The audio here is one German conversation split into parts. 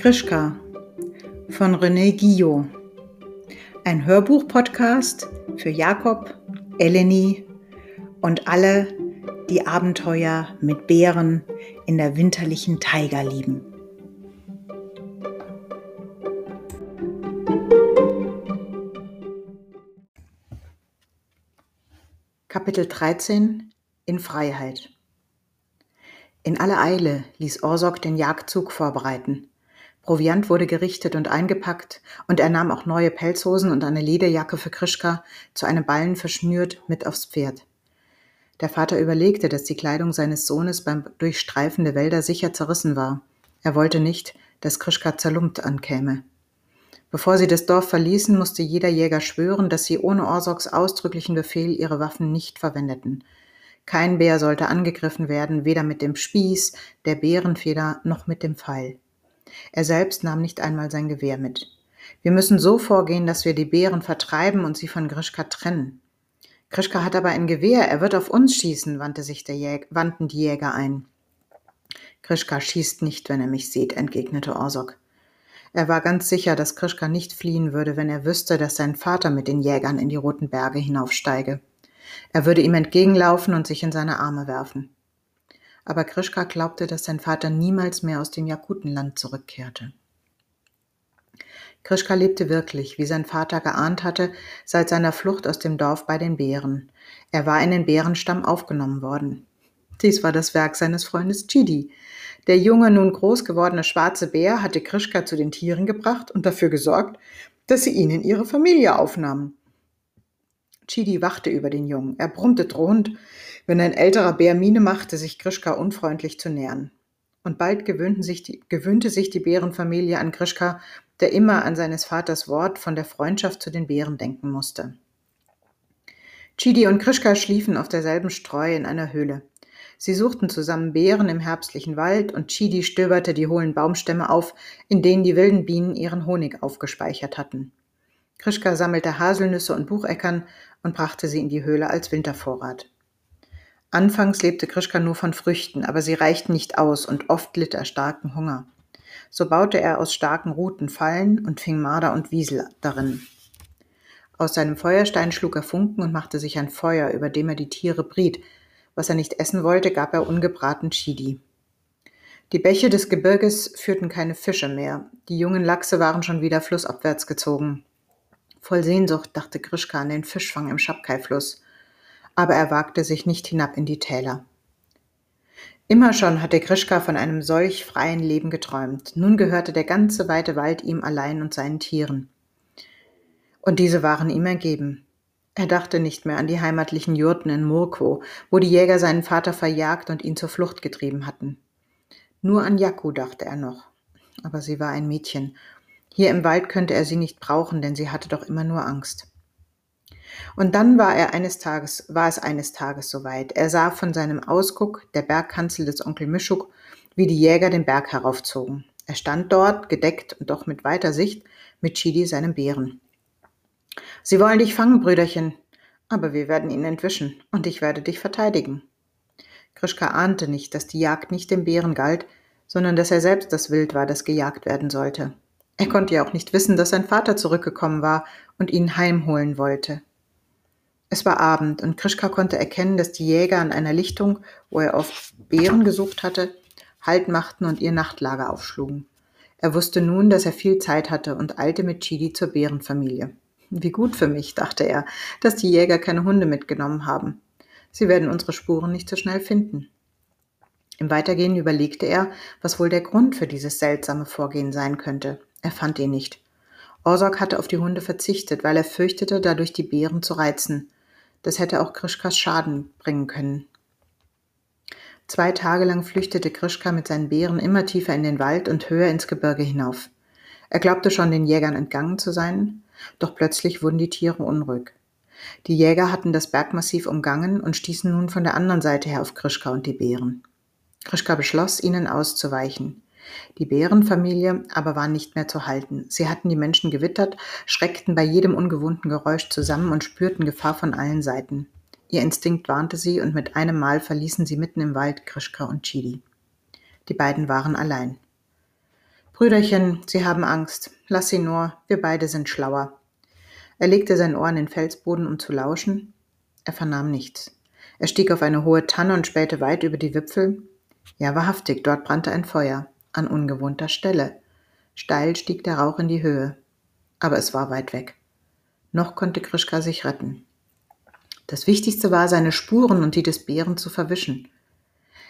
Krischka von René Guillot. Ein Hörbuch-Podcast für Jakob, Eleni und alle, die Abenteuer mit Bären in der winterlichen Taiga lieben. Kapitel 13 In Freiheit In aller Eile ließ Orsok den Jagdzug vorbereiten. Proviant wurde gerichtet und eingepackt, und er nahm auch neue Pelzhosen und eine Lederjacke für Krischka, zu einem Ballen verschnürt, mit aufs Pferd. Der Vater überlegte, dass die Kleidung seines Sohnes beim Durchstreifen der Wälder sicher zerrissen war. Er wollte nicht, dass Krischka zerlumpt ankäme. Bevor sie das Dorf verließen, musste jeder Jäger schwören, dass sie ohne Orsoks ausdrücklichen Befehl ihre Waffen nicht verwendeten. Kein Bär sollte angegriffen werden, weder mit dem Spieß, der Bärenfeder noch mit dem Pfeil. Er selbst nahm nicht einmal sein Gewehr mit. Wir müssen so vorgehen, dass wir die Bären vertreiben und sie von Grischka trennen. Grischka hat aber ein Gewehr, er wird auf uns schießen, wandte sich der Jäger, wandten die Jäger ein. Grischka schießt nicht, wenn er mich sieht, entgegnete Orsok. Er war ganz sicher, dass Krischka nicht fliehen würde, wenn er wüsste, dass sein Vater mit den Jägern in die Roten Berge hinaufsteige. Er würde ihm entgegenlaufen und sich in seine Arme werfen aber Krischka glaubte, dass sein Vater niemals mehr aus dem Jakutenland zurückkehrte. Krischka lebte wirklich, wie sein Vater geahnt hatte, seit seiner Flucht aus dem Dorf bei den Bären. Er war in den Bärenstamm aufgenommen worden. Dies war das Werk seines Freundes Chidi. Der junge, nun groß gewordene schwarze Bär hatte Krischka zu den Tieren gebracht und dafür gesorgt, dass sie ihn in ihre Familie aufnahmen. Chidi wachte über den Jungen. Er brummte drohend, wenn ein älterer Bär Miene machte, sich Grischka unfreundlich zu nähern. Und bald gewöhnten sich die, gewöhnte sich die Bärenfamilie an Grischka, der immer an seines Vaters Wort von der Freundschaft zu den Bären denken musste. Chidi und Krischka schliefen auf derselben Streu in einer Höhle. Sie suchten zusammen Beeren im herbstlichen Wald und Chidi stöberte die hohlen Baumstämme auf, in denen die wilden Bienen ihren Honig aufgespeichert hatten. Krischka sammelte Haselnüsse und Bucheckern und brachte sie in die Höhle als Wintervorrat. Anfangs lebte Krischka nur von Früchten, aber sie reichten nicht aus und oft litt er starken Hunger. So baute er aus starken Ruten Fallen und fing Marder und Wiesel darin. Aus seinem Feuerstein schlug er Funken und machte sich ein Feuer, über dem er die Tiere briet. Was er nicht essen wollte, gab er ungebraten Chidi. Die Bäche des Gebirges führten keine Fische mehr. Die jungen Lachse waren schon wieder flussabwärts gezogen. Voll Sehnsucht dachte Krischka an den Fischfang im Schabkai-Fluss aber er wagte sich nicht hinab in die Täler. Immer schon hatte Krischka von einem solch freien Leben geträumt. Nun gehörte der ganze weite Wald ihm allein und seinen Tieren. Und diese waren ihm ergeben. Er dachte nicht mehr an die heimatlichen Jurten in Murko, wo die Jäger seinen Vater verjagt und ihn zur Flucht getrieben hatten. Nur an Jaku dachte er noch. Aber sie war ein Mädchen. Hier im Wald könnte er sie nicht brauchen, denn sie hatte doch immer nur Angst. Und dann war er eines Tages, war es eines Tages soweit. Er sah von seinem Ausguck, der Bergkanzel des Onkel Mischuk, wie die Jäger den Berg heraufzogen. Er stand dort, gedeckt und doch mit weiter Sicht, mit Chidi, seinem Bären. Sie wollen dich fangen, Brüderchen, aber wir werden ihn entwischen und ich werde dich verteidigen. Krischka ahnte nicht, dass die Jagd nicht dem Bären galt, sondern dass er selbst das Wild war, das gejagt werden sollte. Er konnte ja auch nicht wissen, dass sein Vater zurückgekommen war und ihn heimholen wollte. Es war Abend und Krischka konnte erkennen, dass die Jäger an einer Lichtung, wo er auf Bären gesucht hatte, Halt machten und ihr Nachtlager aufschlugen. Er wusste nun, dass er viel Zeit hatte und eilte mit Chidi zur Bärenfamilie. Wie gut für mich, dachte er, dass die Jäger keine Hunde mitgenommen haben. Sie werden unsere Spuren nicht so schnell finden. Im Weitergehen überlegte er, was wohl der Grund für dieses seltsame Vorgehen sein könnte. Er fand ihn nicht. Orsak hatte auf die Hunde verzichtet, weil er fürchtete, dadurch die Bären zu reizen. Das hätte auch Krischkas Schaden bringen können. Zwei Tage lang flüchtete Krischka mit seinen Bären immer tiefer in den Wald und höher ins Gebirge hinauf. Er glaubte schon, den Jägern entgangen zu sein, doch plötzlich wurden die Tiere unruhig. Die Jäger hatten das Bergmassiv umgangen und stießen nun von der anderen Seite her auf Krischka und die Bären. Krischka beschloss, ihnen auszuweichen. Die Bärenfamilie aber war nicht mehr zu halten. Sie hatten die Menschen gewittert, schreckten bei jedem ungewohnten Geräusch zusammen und spürten Gefahr von allen Seiten. Ihr Instinkt warnte sie und mit einem Mal verließen sie mitten im Wald Krischka und Chidi. Die beiden waren allein. Brüderchen, Sie haben Angst. Lass sie nur, wir beide sind schlauer. Er legte sein Ohr an den Felsboden, um zu lauschen. Er vernahm nichts. Er stieg auf eine hohe Tanne und spähte weit über die Wipfel. Ja, wahrhaftig, dort brannte ein Feuer, an ungewohnter Stelle. Steil stieg der Rauch in die Höhe. Aber es war weit weg. Noch konnte Krischka sich retten. Das Wichtigste war, seine Spuren und die des Bären zu verwischen.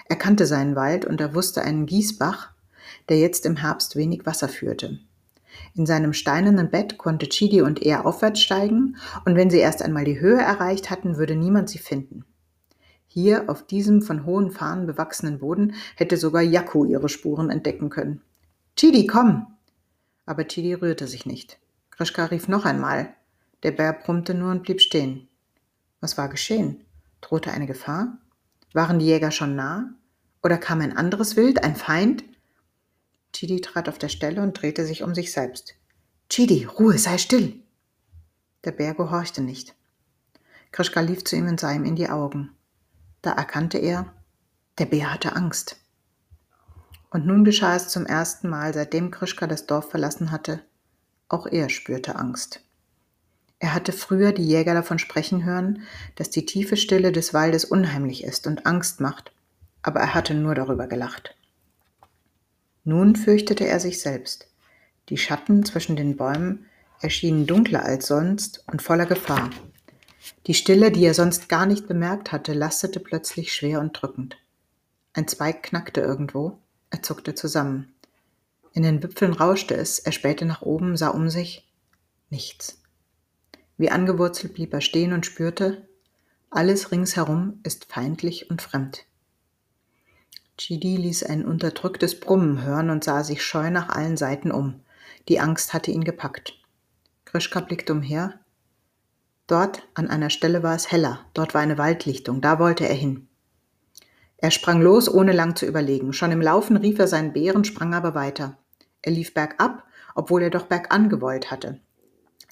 Er kannte seinen Wald und er wusste einen Gießbach, der jetzt im Herbst wenig Wasser führte. In seinem steinernen Bett konnte Chidi und er aufwärts steigen, und wenn sie erst einmal die Höhe erreicht hatten, würde niemand sie finden. Hier, auf diesem von hohen Fahnen bewachsenen Boden, hätte sogar Jakku ihre Spuren entdecken können. Chidi, komm! Aber Chidi rührte sich nicht. Krischka rief noch einmal. Der Bär brummte nur und blieb stehen. Was war geschehen? Drohte eine Gefahr? Waren die Jäger schon nah? Oder kam ein anderes Wild, ein Feind? Chidi trat auf der Stelle und drehte sich um sich selbst. Chidi, Ruhe, sei still! Der Bär gehorchte nicht. Krischka lief zu ihm und sah ihm in die Augen. Da erkannte er, der Bär hatte Angst. Und nun geschah es zum ersten Mal, seitdem Krischka das Dorf verlassen hatte. Auch er spürte Angst. Er hatte früher die Jäger davon sprechen hören, dass die tiefe Stille des Waldes unheimlich ist und Angst macht, aber er hatte nur darüber gelacht. Nun fürchtete er sich selbst. Die Schatten zwischen den Bäumen erschienen dunkler als sonst und voller Gefahr. Die Stille, die er sonst gar nicht bemerkt hatte, lastete plötzlich schwer und drückend. Ein Zweig knackte irgendwo, er zuckte zusammen. In den Wipfeln rauschte es, er spähte nach oben, sah um sich. Nichts. Wie angewurzelt blieb er stehen und spürte, alles ringsherum ist feindlich und fremd. Chidi ließ ein unterdrücktes Brummen hören und sah sich scheu nach allen Seiten um. Die Angst hatte ihn gepackt. Krischka blickte umher. Dort an einer Stelle war es heller, dort war eine Waldlichtung, da wollte er hin. Er sprang los, ohne lang zu überlegen. Schon im Laufen rief er seinen Bären, sprang aber weiter. Er lief bergab, obwohl er doch bergan gewollt hatte.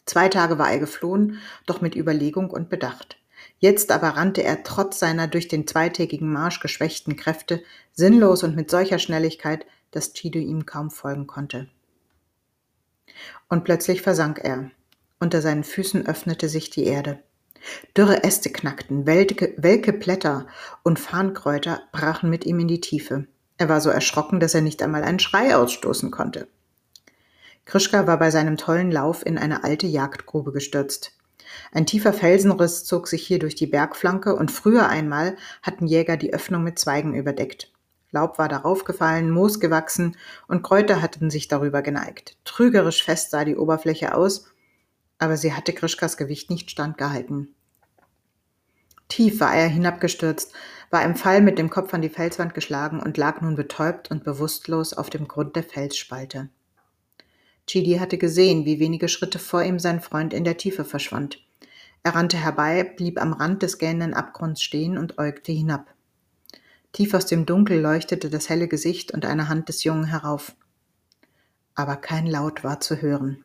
Zwei Tage war er geflohen, doch mit Überlegung und Bedacht. Jetzt aber rannte er trotz seiner durch den zweitägigen Marsch geschwächten Kräfte sinnlos und mit solcher Schnelligkeit, dass Chido ihm kaum folgen konnte. Und plötzlich versank er. Unter seinen Füßen öffnete sich die Erde. Dürre Äste knackten, welke, welke Blätter und Farnkräuter brachen mit ihm in die Tiefe. Er war so erschrocken, dass er nicht einmal einen Schrei ausstoßen konnte. Krischka war bei seinem tollen Lauf in eine alte Jagdgrube gestürzt. Ein tiefer Felsenriss zog sich hier durch die Bergflanke und früher einmal hatten Jäger die Öffnung mit Zweigen überdeckt. Laub war darauf gefallen, Moos gewachsen und Kräuter hatten sich darüber geneigt. Trügerisch fest sah die Oberfläche aus, aber sie hatte Krischkas Gewicht nicht standgehalten. Tief war er hinabgestürzt, war im Fall mit dem Kopf an die Felswand geschlagen und lag nun betäubt und bewusstlos auf dem Grund der Felsspalte. Chidi hatte gesehen, wie wenige Schritte vor ihm sein Freund in der Tiefe verschwand. Er rannte herbei, blieb am Rand des gähnenden Abgrunds stehen und äugte hinab. Tief aus dem Dunkel leuchtete das helle Gesicht und eine Hand des Jungen herauf. Aber kein Laut war zu hören.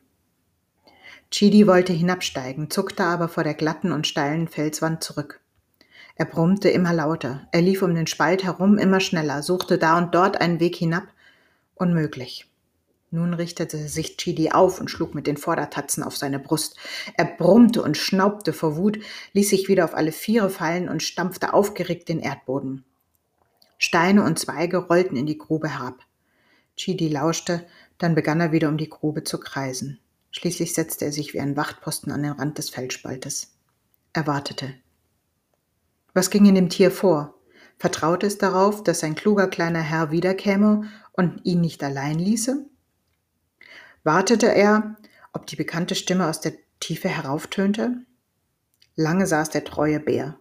Chidi wollte hinabsteigen, zuckte aber vor der glatten und steilen Felswand zurück. Er brummte immer lauter, er lief um den Spalt herum immer schneller, suchte da und dort einen Weg hinab. Unmöglich. Nun richtete sich Chidi auf und schlug mit den Vordertatzen auf seine Brust. Er brummte und schnaubte vor Wut, ließ sich wieder auf alle Viere fallen und stampfte aufgeregt den Erdboden. Steine und Zweige rollten in die Grube herab. Chidi lauschte, dann begann er wieder um die Grube zu kreisen. Schließlich setzte er sich wie ein Wachtposten an den Rand des Felsspaltes. Er wartete. Was ging in dem Tier vor? Vertraute es darauf, dass sein kluger kleiner Herr wiederkäme und ihn nicht allein ließe? wartete er, ob die bekannte Stimme aus der Tiefe herauftönte. Lange saß der treue Bär.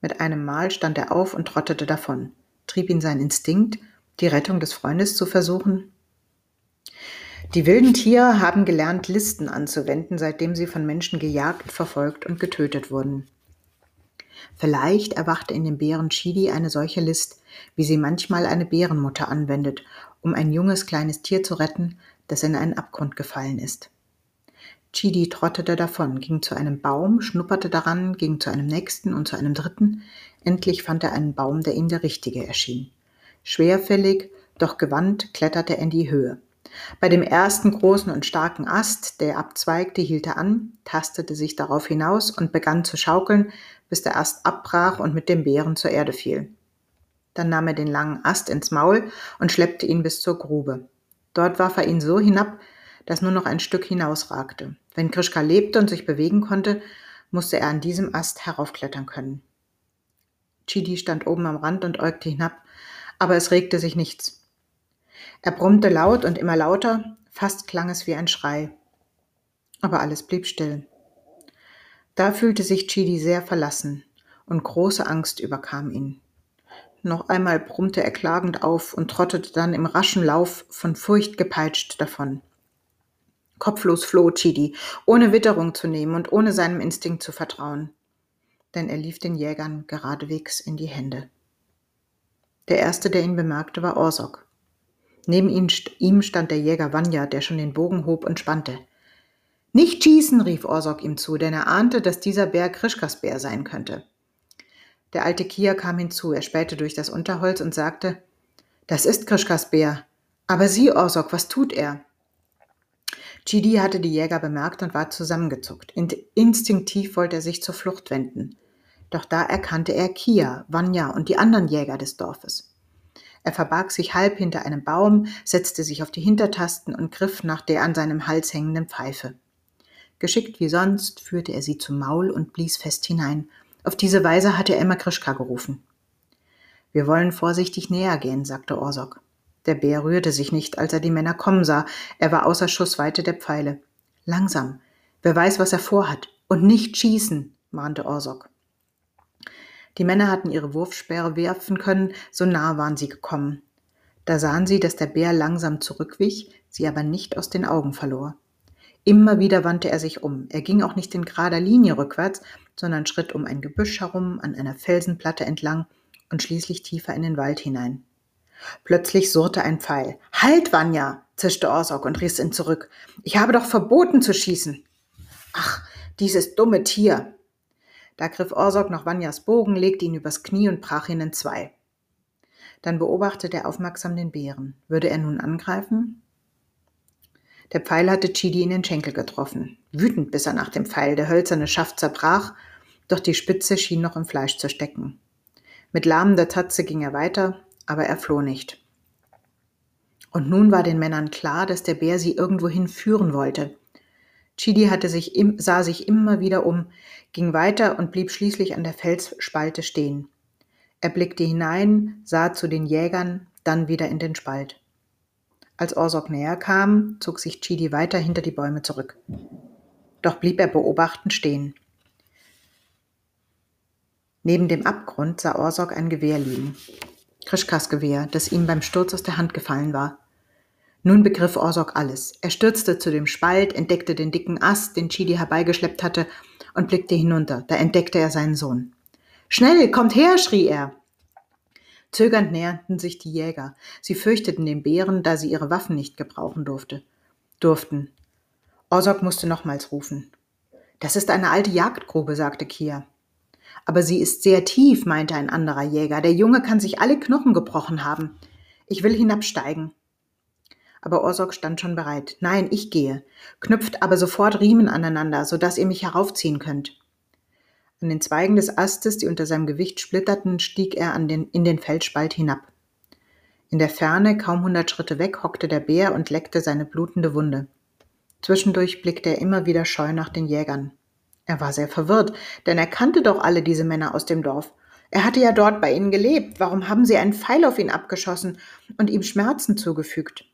Mit einem Mal stand er auf und trottete davon. Trieb ihn sein Instinkt, die Rettung des Freundes zu versuchen? Die wilden Tiere haben gelernt, Listen anzuwenden, seitdem sie von Menschen gejagt, verfolgt und getötet wurden. Vielleicht erwachte in dem Bären Chidi eine solche List, wie sie manchmal eine Bärenmutter anwendet, um ein junges kleines Tier zu retten, das in einen Abgrund gefallen ist. Chidi trottete davon, ging zu einem Baum, schnupperte daran, ging zu einem nächsten und zu einem dritten. Endlich fand er einen Baum, der ihm der richtige erschien. Schwerfällig, doch gewandt kletterte er in die Höhe. Bei dem ersten großen und starken Ast, der abzweigte, hielt er an, tastete sich darauf hinaus und begann zu schaukeln, bis der Ast abbrach und mit dem Bären zur Erde fiel. Dann nahm er den langen Ast ins Maul und schleppte ihn bis zur Grube. Dort warf er ihn so hinab, dass nur noch ein Stück hinausragte. Wenn Krischka lebte und sich bewegen konnte, musste er an diesem Ast heraufklettern können. Chidi stand oben am Rand und äugte hinab, aber es regte sich nichts. Er brummte laut und immer lauter, fast klang es wie ein Schrei. Aber alles blieb still. Da fühlte sich Chidi sehr verlassen und große Angst überkam ihn. Noch einmal brummte er klagend auf und trottete dann im raschen Lauf von Furcht gepeitscht davon. Kopflos floh Chidi, ohne Witterung zu nehmen und ohne seinem Instinkt zu vertrauen. Denn er lief den Jägern geradewegs in die Hände. Der erste, der ihn bemerkte, war Orsok. Neben ihm stand der Jäger Vanya, der schon den Bogen hob und spannte. Nicht schießen, rief Orsok ihm zu, denn er ahnte, dass dieser Bär Krischkas Bär sein könnte. Der alte Kia kam hinzu, er spähte durch das Unterholz und sagte, das ist Krischkas Bär. Aber Sie, Orsok, was tut er? Chidi hatte die Jäger bemerkt und war zusammengezuckt. Instinktiv wollte er sich zur Flucht wenden. Doch da erkannte er Kia, Vanya und die anderen Jäger des Dorfes. Er verbarg sich halb hinter einem Baum, setzte sich auf die Hintertasten und griff nach der an seinem Hals hängenden Pfeife. Geschickt wie sonst führte er sie zum Maul und blies fest hinein, auf diese Weise hatte er immer Krischka gerufen. Wir wollen vorsichtig näher gehen, sagte Orsok. Der Bär rührte sich nicht, als er die Männer kommen sah. Er war außer Schussweite der Pfeile. Langsam. Wer weiß, was er vorhat. Und nicht schießen, mahnte Orsok. Die Männer hatten ihre Wurfsperre werfen können, so nah waren sie gekommen. Da sahen sie, dass der Bär langsam zurückwich, sie aber nicht aus den Augen verlor. Immer wieder wandte er sich um. Er ging auch nicht in gerader Linie rückwärts, sondern schritt um ein Gebüsch herum, an einer Felsenplatte entlang und schließlich tiefer in den Wald hinein. Plötzlich surrte ein Pfeil. Halt, Vanya! zischte Orsok und riss ihn zurück. Ich habe doch verboten zu schießen. Ach, dieses dumme Tier! Da griff Orsok nach Vanyas Bogen, legte ihn übers Knie und brach ihn in zwei. Dann beobachtete er aufmerksam den Bären. Würde er nun angreifen? Der Pfeil hatte Chidi in den Schenkel getroffen. Wütend biss er nach dem Pfeil. Der hölzerne Schaft zerbrach, doch die Spitze schien noch im Fleisch zu stecken. Mit lahmender Tatze ging er weiter, aber er floh nicht. Und nun war den Männern klar, dass der Bär sie irgendwohin führen wollte. Chidi hatte sich sah sich immer wieder um, ging weiter und blieb schließlich an der Felsspalte stehen. Er blickte hinein, sah zu den Jägern, dann wieder in den Spalt. Als Orsok näher kam, zog sich Chidi weiter hinter die Bäume zurück. Doch blieb er beobachtend stehen. Neben dem Abgrund sah Orsok ein Gewehr liegen. Krischkas Gewehr, das ihm beim Sturz aus der Hand gefallen war. Nun begriff Orsok alles. Er stürzte zu dem Spalt, entdeckte den dicken Ast, den Chidi herbeigeschleppt hatte, und blickte hinunter. Da entdeckte er seinen Sohn. Schnell, kommt her, schrie er. Zögernd näherten sich die Jäger. Sie fürchteten den Bären, da sie ihre Waffen nicht gebrauchen durfte, durften. Orsok musste nochmals rufen. Das ist eine alte Jagdgrube, sagte Kia. Aber sie ist sehr tief, meinte ein anderer Jäger. Der Junge kann sich alle Knochen gebrochen haben. Ich will hinabsteigen. Aber Orsok stand schon bereit. Nein, ich gehe. Knüpft aber sofort Riemen aneinander, so dass ihr mich heraufziehen könnt. An den Zweigen des Astes, die unter seinem Gewicht splitterten, stieg er den, in den Felsspalt hinab. In der Ferne, kaum hundert Schritte weg, hockte der Bär und leckte seine blutende Wunde. Zwischendurch blickte er immer wieder scheu nach den Jägern. Er war sehr verwirrt, denn er kannte doch alle diese Männer aus dem Dorf. Er hatte ja dort bei ihnen gelebt. Warum haben sie einen Pfeil auf ihn abgeschossen und ihm Schmerzen zugefügt?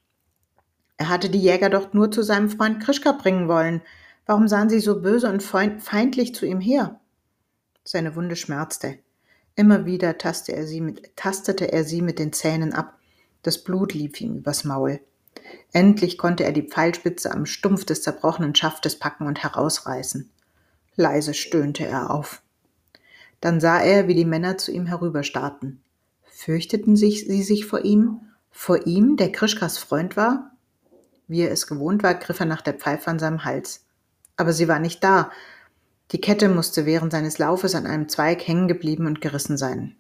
Er hatte die Jäger doch nur zu seinem Freund Krischka bringen wollen. Warum sahen sie so böse und feindlich zu ihm her? Seine Wunde schmerzte. Immer wieder tastete er, sie mit, tastete er sie mit den Zähnen ab. Das Blut lief ihm übers Maul. Endlich konnte er die Pfeilspitze am Stumpf des zerbrochenen Schaftes packen und herausreißen. Leise stöhnte er auf. Dann sah er, wie die Männer zu ihm herüberstarrten. Fürchteten sich sie sich vor ihm? Vor ihm, der Krischkas Freund war? Wie er es gewohnt war, griff er nach der Pfeife an seinem Hals. Aber sie war nicht da, die Kette musste während seines Laufes an einem Zweig hängen geblieben und gerissen sein.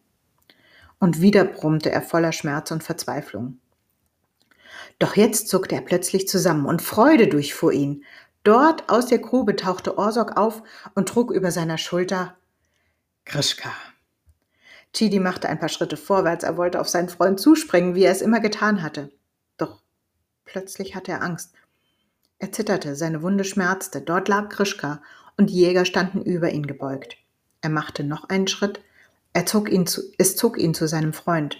Und wieder brummte er voller Schmerz und Verzweiflung. Doch jetzt zuckte er plötzlich zusammen und Freude durchfuhr ihn. Dort aus der Grube tauchte Orsok auf und trug über seiner Schulter Krischka. Chidi machte ein paar Schritte vorwärts, er wollte auf seinen Freund zuspringen, wie er es immer getan hatte. Plötzlich hatte er Angst. Er zitterte, seine Wunde schmerzte, dort lag Krischka und die Jäger standen über ihn gebeugt. Er machte noch einen Schritt, er zog ihn zu, es zog ihn zu seinem Freund.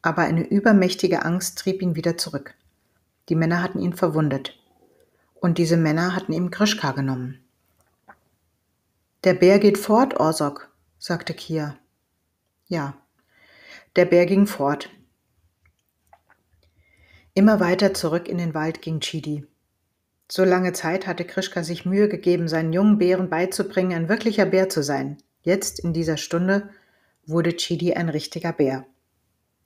Aber eine übermächtige Angst trieb ihn wieder zurück. Die Männer hatten ihn verwundet. Und diese Männer hatten ihm Krischka genommen. Der Bär geht fort, Orsok, sagte Kia. Ja, der Bär ging fort. Immer weiter zurück in den Wald ging Chidi. So lange Zeit hatte Krischka sich Mühe gegeben, seinen jungen Bären beizubringen, ein wirklicher Bär zu sein. Jetzt, in dieser Stunde, wurde Chidi ein richtiger Bär.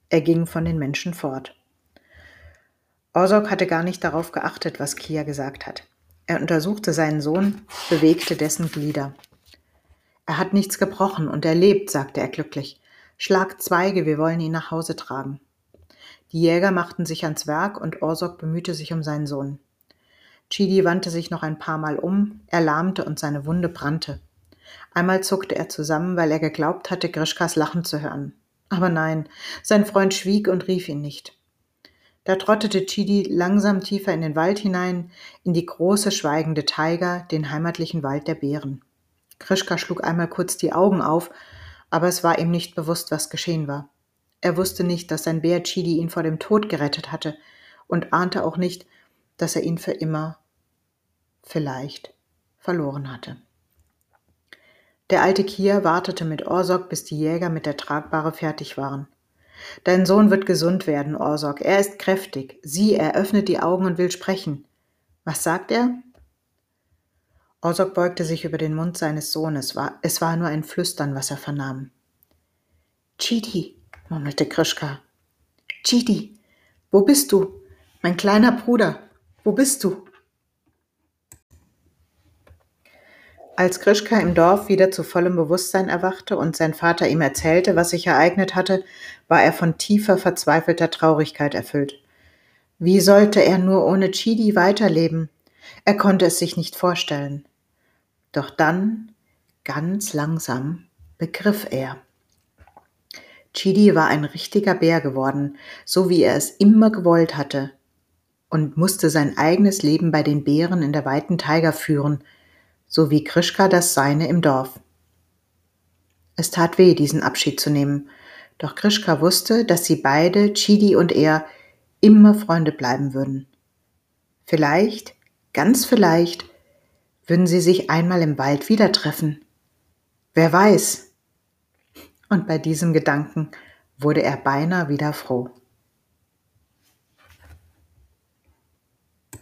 Er ging von den Menschen fort. Orsok hatte gar nicht darauf geachtet, was Kia gesagt hat. Er untersuchte seinen Sohn, bewegte dessen Glieder. Er hat nichts gebrochen und er lebt, sagte er glücklich. Schlag Zweige, wir wollen ihn nach Hause tragen. Die Jäger machten sich ans Werk und Orsok bemühte sich um seinen Sohn. Chidi wandte sich noch ein paar Mal um, er lahmte und seine Wunde brannte. Einmal zuckte er zusammen, weil er geglaubt hatte, Grischkas Lachen zu hören. Aber nein, sein Freund schwieg und rief ihn nicht. Da trottete Chidi langsam tiefer in den Wald hinein, in die große schweigende Taiga, den heimatlichen Wald der Bären. Krischka schlug einmal kurz die Augen auf, aber es war ihm nicht bewusst, was geschehen war. Er wusste nicht, dass sein Bär Chidi ihn vor dem Tod gerettet hatte und ahnte auch nicht, dass er ihn für immer vielleicht verloren hatte. Der alte Kier wartete mit Orsok, bis die Jäger mit der Tragbare fertig waren. Dein Sohn wird gesund werden, Orsok. Er ist kräftig. Sieh, er öffnet die Augen und will sprechen. Was sagt er? Orsok beugte sich über den Mund seines Sohnes. Es war nur ein Flüstern, was er vernahm. Chidi, murmelte Krischka. Chidi, wo bist du? Mein kleiner Bruder, wo bist du? Als Krischka im Dorf wieder zu vollem Bewusstsein erwachte und sein Vater ihm erzählte, was sich ereignet hatte, war er von tiefer, verzweifelter Traurigkeit erfüllt. Wie sollte er nur ohne Chidi weiterleben? Er konnte es sich nicht vorstellen. Doch dann, ganz langsam, begriff er. Chidi war ein richtiger Bär geworden, so wie er es immer gewollt hatte, und musste sein eigenes Leben bei den Bären in der weiten Taiga führen, so wie Krischka das seine im Dorf. Es tat weh, diesen Abschied zu nehmen, doch Krischka wusste, dass sie beide, Chidi und er, immer Freunde bleiben würden. Vielleicht, ganz vielleicht, würden sie sich einmal im Wald wieder treffen. Wer weiß? Und bei diesem Gedanken wurde er beinahe wieder froh.